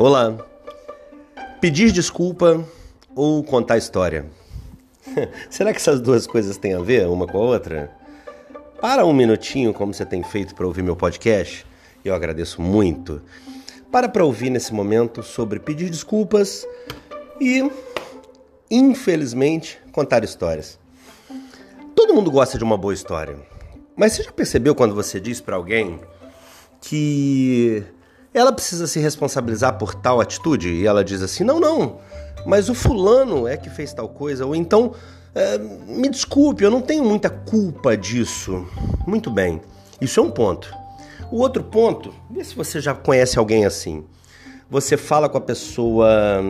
Olá. Pedir desculpa ou contar história? Será que essas duas coisas têm a ver uma com a outra? Para um minutinho, como você tem feito para ouvir meu podcast, eu agradeço muito. Para para ouvir nesse momento sobre pedir desculpas e, infelizmente, contar histórias. Todo mundo gosta de uma boa história. Mas você já percebeu quando você diz para alguém que ela precisa se responsabilizar por tal atitude e ela diz assim: não, não, mas o fulano é que fez tal coisa, ou então, é, me desculpe, eu não tenho muita culpa disso. Muito bem, isso é um ponto. O outro ponto, vê se você já conhece alguém assim. Você fala com a pessoa,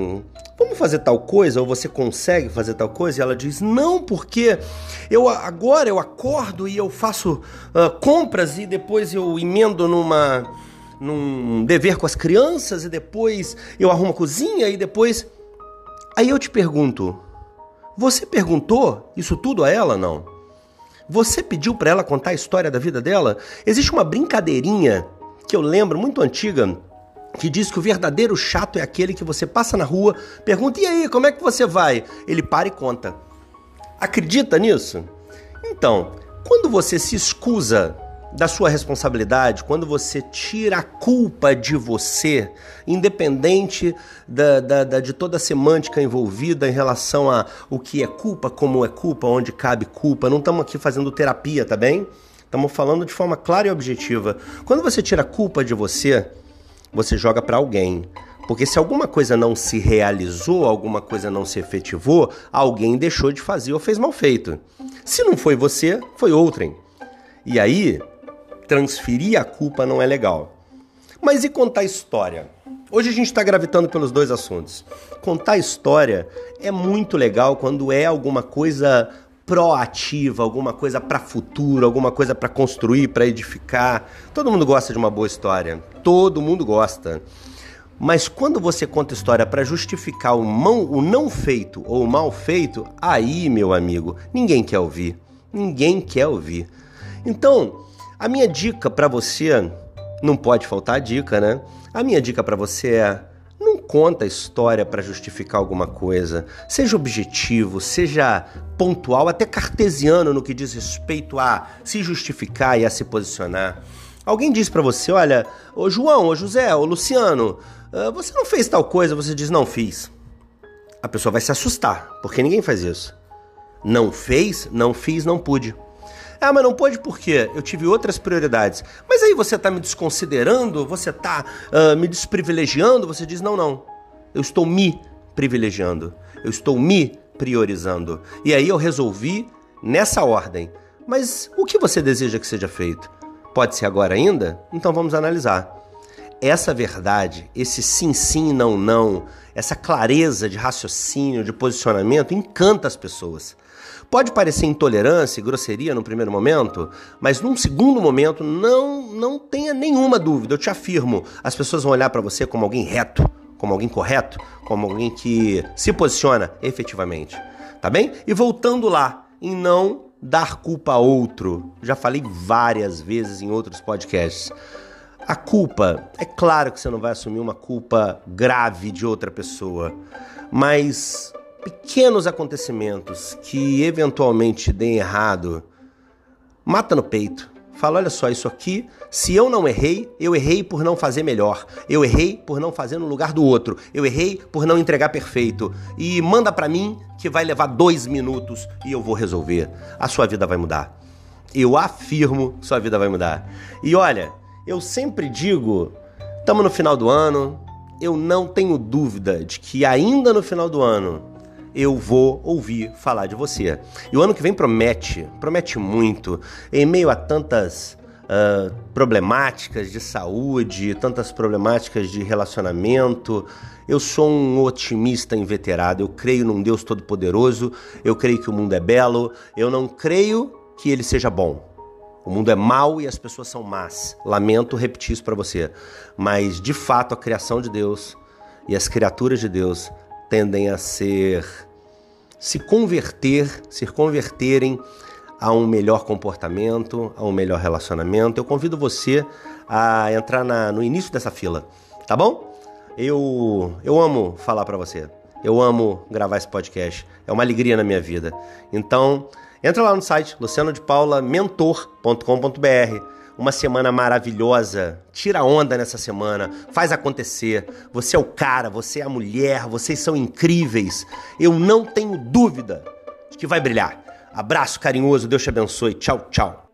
vamos fazer tal coisa, ou você consegue fazer tal coisa, e ela diz, não, porque eu agora eu acordo e eu faço uh, compras e depois eu emendo numa num dever com as crianças e depois eu arrumo a cozinha e depois. Aí eu te pergunto: você perguntou isso tudo a ela não? Você pediu para ela contar a história da vida dela? Existe uma brincadeirinha que eu lembro muito antiga que diz que o verdadeiro chato é aquele que você passa na rua, pergunta: "E aí, como é que você vai?" Ele para e conta. Acredita nisso? Então, quando você se escusa da sua responsabilidade, quando você tira a culpa de você, independente da, da, da, de toda a semântica envolvida em relação a o que é culpa, como é culpa, onde cabe culpa. Não estamos aqui fazendo terapia, tá bem? Estamos falando de forma clara e objetiva. Quando você tira a culpa de você, você joga para alguém. Porque se alguma coisa não se realizou, alguma coisa não se efetivou, alguém deixou de fazer ou fez mal feito. Se não foi você, foi outrem. E aí, transferir a culpa não é legal. Mas e contar história? Hoje a gente está gravitando pelos dois assuntos. Contar história é muito legal quando é alguma coisa proativa, alguma coisa para futuro, alguma coisa para construir, para edificar. Todo mundo gosta de uma boa história. Todo mundo gosta. Mas quando você conta história para justificar o, mão, o não feito ou o mal feito, aí, meu amigo, ninguém quer ouvir. Ninguém quer ouvir. Então, a minha dica para você, não pode faltar a dica, né? A minha dica para você é: não conta a história para justificar alguma coisa. Seja objetivo, seja pontual, até cartesiano no que diz respeito a se justificar e a se posicionar. Alguém diz para você: olha, ô João, ô José, ô Luciano, você não fez tal coisa, você diz: não fiz. A pessoa vai se assustar, porque ninguém faz isso. Não fez, não fiz, não pude. Ah, mas não pode por quê? Eu tive outras prioridades. Mas aí você está me desconsiderando, você está uh, me desprivilegiando, você diz: não, não. Eu estou me privilegiando. Eu estou me priorizando. E aí eu resolvi nessa ordem. Mas o que você deseja que seja feito? Pode ser agora ainda? Então vamos analisar. Essa verdade, esse sim, sim, não, não, essa clareza de raciocínio, de posicionamento encanta as pessoas. Pode parecer intolerância e grosseria no primeiro momento, mas num segundo momento não não tenha nenhuma dúvida, eu te afirmo, as pessoas vão olhar para você como alguém reto, como alguém correto, como alguém que se posiciona efetivamente, tá bem? E voltando lá, em não dar culpa a outro. Já falei várias vezes em outros podcasts. A culpa, é claro que você não vai assumir uma culpa grave de outra pessoa, mas pequenos acontecimentos que eventualmente deem errado, mata no peito. Fala, olha só, isso aqui, se eu não errei, eu errei por não fazer melhor. Eu errei por não fazer no lugar do outro. Eu errei por não entregar perfeito. E manda para mim que vai levar dois minutos e eu vou resolver. A sua vida vai mudar. Eu afirmo, sua vida vai mudar. E olha, eu sempre digo, estamos no final do ano, eu não tenho dúvida de que ainda no final do ano eu vou ouvir falar de você. E o ano que vem promete, promete muito, em meio a tantas uh, problemáticas de saúde, tantas problemáticas de relacionamento. Eu sou um otimista inveterado, eu creio num Deus Todo-Poderoso, eu creio que o mundo é belo, eu não creio que ele seja bom. O mundo é mau e as pessoas são más. Lamento repetir isso para você. Mas, de fato, a criação de Deus e as criaturas de Deus tendem a ser se converter, se converterem a um melhor comportamento, a um melhor relacionamento. Eu convido você a entrar na, no início dessa fila, tá bom? Eu, eu amo falar para você. Eu amo gravar esse podcast. É uma alegria na minha vida. Então, entra lá no site lucianodepaulamentor.com.br. Uma semana maravilhosa. Tira onda nessa semana. Faz acontecer. Você é o cara, você é a mulher, vocês são incríveis. Eu não tenho dúvida de que vai brilhar. Abraço carinhoso, Deus te abençoe. Tchau, tchau.